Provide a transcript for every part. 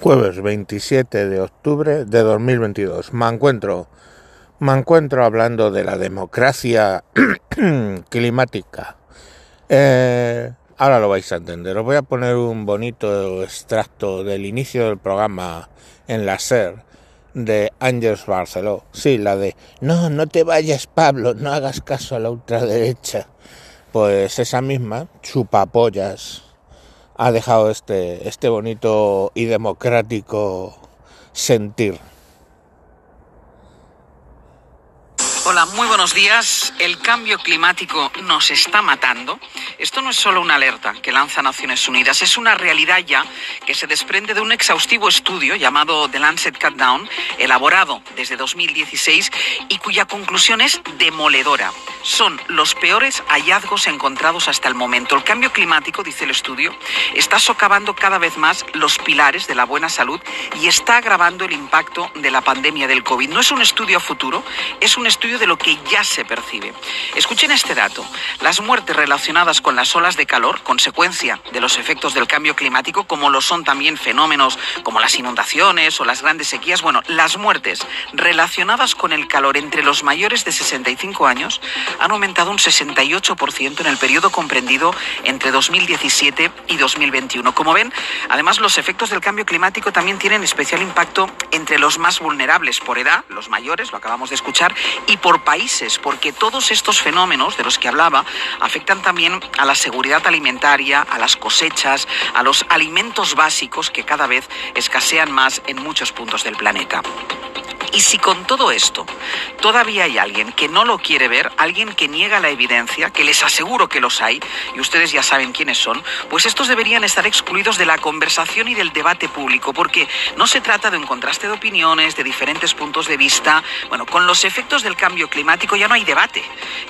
Jueves 27 de octubre de 2022. Me encuentro, me encuentro hablando de la democracia climática. Eh, ahora lo vais a entender. Os voy a poner un bonito extracto del inicio del programa en la SER de Ángels Barceló. Sí, la de No, no te vayas, Pablo, no hagas caso a la ultraderecha. Pues esa misma, chupapollas ha dejado este, este bonito y democrático sentir. Hola, muy buenos días. El cambio climático nos está matando. Esto no es solo una alerta que lanza Naciones Unidas, es una realidad ya que se desprende de un exhaustivo estudio llamado The Lancet Cutdown, elaborado desde 2016 y cuya conclusión es demoledora. Son los peores hallazgos encontrados hasta el momento. El cambio climático, dice el estudio, está socavando cada vez más los pilares de la buena salud y está agravando el impacto de la pandemia del COVID. No es un estudio futuro, es un estudio de lo que ya se percibe. Escuchen este dato. Las muertes relacionadas con las olas de calor, consecuencia de los efectos del cambio climático, como lo son también fenómenos como las inundaciones o las grandes sequías, bueno, las muertes relacionadas con el calor entre los mayores de 65 años han aumentado un 68% en el periodo comprendido entre 2017 y 2021. Como ven, además los efectos del cambio climático también tienen especial impacto entre los más vulnerables por edad, los mayores, lo acabamos de escuchar, y por países, porque todos estos fenómenos de los que hablaba afectan también a la seguridad alimentaria, a las cosechas, a los alimentos básicos que cada vez escasean más en muchos puntos del planeta. Y si con todo esto todavía hay alguien que no lo quiere ver, alguien que niega la evidencia, que les aseguro que los hay, y ustedes ya saben quiénes son, pues estos deberían estar excluidos de la conversación y del debate público, porque no se trata de un contraste de opiniones, de diferentes puntos de vista. Bueno, con los efectos del cambio climático ya no hay debate.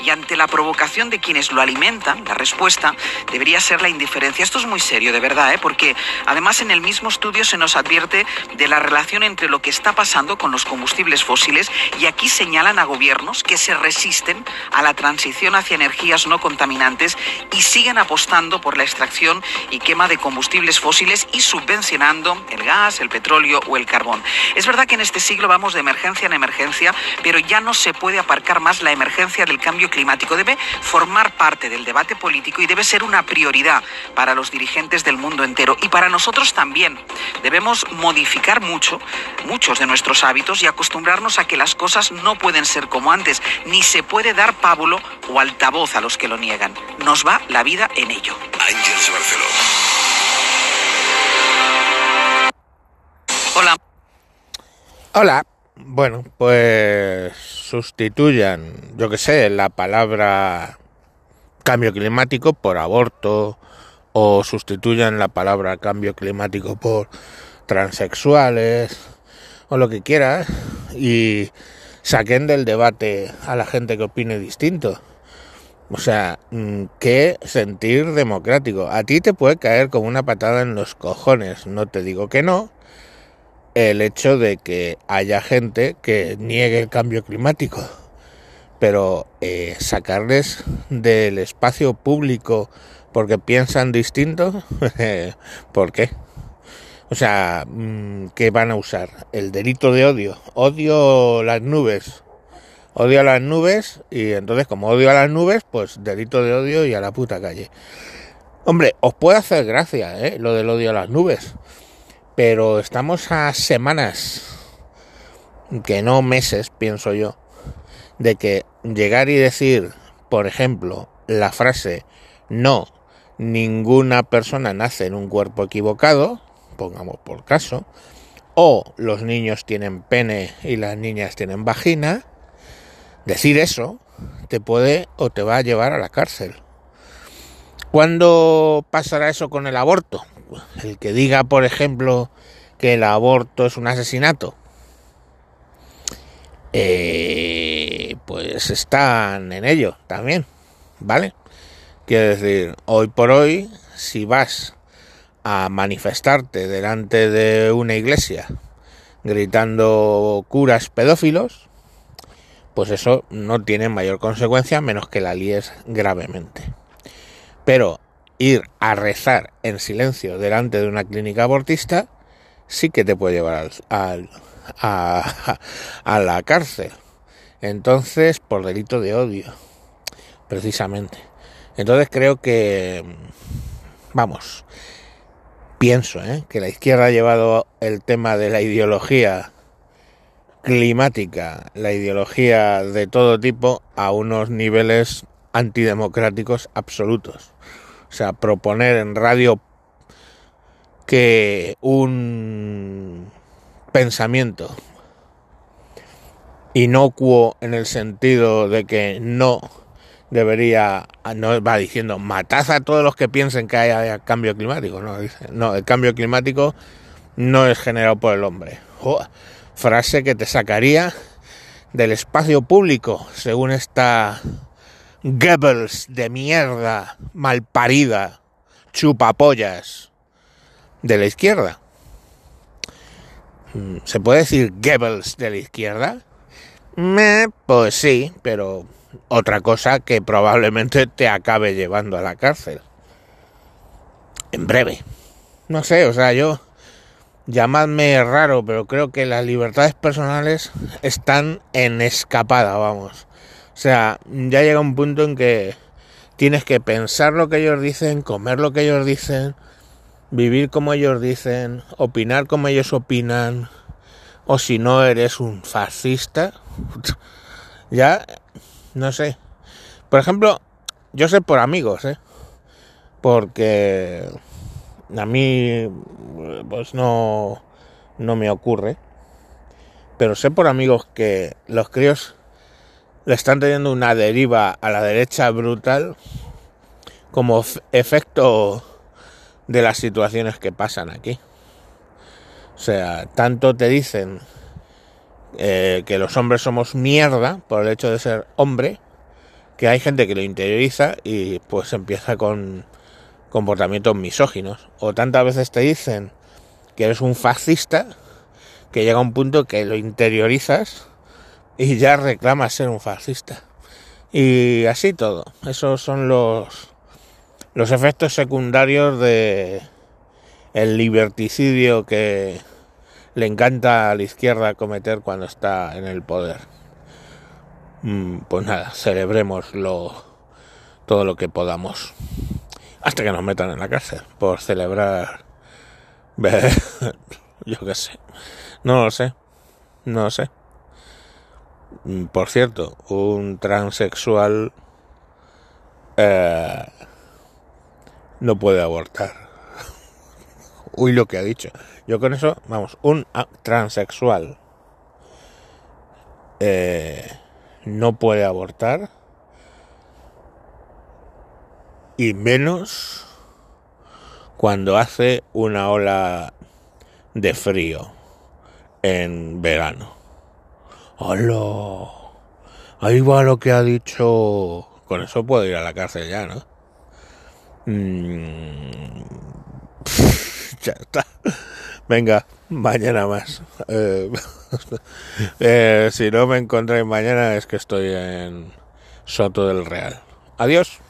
Y ante la provocación de quienes lo alimentan, la respuesta debería ser la indiferencia. Esto es muy serio, de verdad, ¿eh? porque además en el mismo estudio se nos advierte de la relación entre lo que está pasando con los combustibles combustibles fósiles y aquí señalan a gobiernos que se resisten a la transición hacia energías no contaminantes y siguen apostando por la extracción y quema de combustibles fósiles y subvencionando el gas, el petróleo o el carbón. Es verdad que en este siglo vamos de emergencia en emergencia, pero ya no se puede aparcar más la emergencia del cambio climático. Debe formar parte del debate político y debe ser una prioridad para los dirigentes del mundo entero y para nosotros también. Debemos modificar mucho, muchos de nuestros hábitos y acostumbrarnos a que las cosas no pueden ser como antes, ni se puede dar pábulo o altavoz a los que lo niegan. Nos va la vida en ello. Ángeles Barceló. Hola. Hola. Bueno, pues sustituyan, yo que sé, la palabra cambio climático por aborto o sustituyan la palabra cambio climático por transexuales o lo que quieras y saquen del debate a la gente que opine distinto. O sea, mm, qué sentir democrático. A ti te puede caer como una patada en los cojones, no te digo que no, el hecho de que haya gente que niegue el cambio climático. Pero eh, sacarles del espacio público porque piensan distinto, ¿por qué? O sea, mm, ¿qué van a usar? El delito de odio. Odio las nubes. Odio a las nubes y entonces como odio a las nubes, pues delito de odio y a la puta calle. Hombre, os puede hacer gracia, ¿eh? Lo del odio a las nubes. Pero estamos a semanas, que no meses, pienso yo, de que llegar y decir, por ejemplo, la frase, no, ninguna persona nace en un cuerpo equivocado, pongamos por caso, o los niños tienen pene y las niñas tienen vagina, decir eso te puede o te va a llevar a la cárcel. ¿Cuándo pasará eso con el aborto? El que diga, por ejemplo, que el aborto es un asesinato, eh, pues están en ello también, ¿vale? Quiero decir, hoy por hoy, si vas a manifestarte delante de una iglesia gritando curas pedófilos, pues eso no tiene mayor consecuencia menos que la líes gravemente. Pero ir a rezar en silencio delante de una clínica abortista, sí que te puede llevar al, a, a la cárcel. Entonces, por delito de odio, precisamente. Entonces creo que, vamos, pienso ¿eh? que la izquierda ha llevado el tema de la ideología climática, la ideología de todo tipo, a unos niveles antidemocráticos absolutos. O sea, proponer en radio que un pensamiento inocuo en el sentido de que no debería, no va diciendo, matad a todos los que piensen que haya cambio climático, no, no, el cambio climático no es generado por el hombre. frase que te sacaría del espacio público, según esta Goebbels de mierda, malparida, chupapollas de la izquierda. Mm, ¿Se puede decir Goebbels de la izquierda? Me, pues sí, pero otra cosa que probablemente te acabe llevando a la cárcel. En breve. No sé, o sea, yo llamadme raro, pero creo que las libertades personales están en escapada, vamos. O sea, ya llega un punto en que tienes que pensar lo que ellos dicen, comer lo que ellos dicen, vivir como ellos dicen, opinar como ellos opinan, o si no eres un fascista, ya no sé. Por ejemplo, yo sé por amigos, ¿eh? Porque a mí pues no no me ocurre. Pero sé por amigos que los críos le están teniendo una deriva a la derecha brutal como efecto de las situaciones que pasan aquí. O sea, tanto te dicen eh, que los hombres somos mierda por el hecho de ser hombre, que hay gente que lo interioriza y pues empieza con comportamientos misóginos. O tantas veces te dicen que eres un fascista, que llega un punto que lo interiorizas y ya reclamas ser un fascista. Y así todo. Esos son los, los efectos secundarios de el liberticidio que, le encanta a la izquierda cometer cuando está en el poder. Mm, pues nada, celebremoslo todo lo que podamos. Hasta que nos metan en la cárcel por celebrar. Yo qué sé. No lo sé. No lo sé. Mm, por cierto, un transexual eh, no puede abortar. Uy, lo que ha dicho. Yo con eso, vamos, un transexual eh, no puede abortar y menos cuando hace una ola de frío en verano. ¡Hola! Ahí va lo que ha dicho. Con eso puedo ir a la cárcel ya, ¿no? Mm, ya está. Venga, mañana más. Eh, eh, si no me encontráis mañana es que estoy en Soto del Real. Adiós.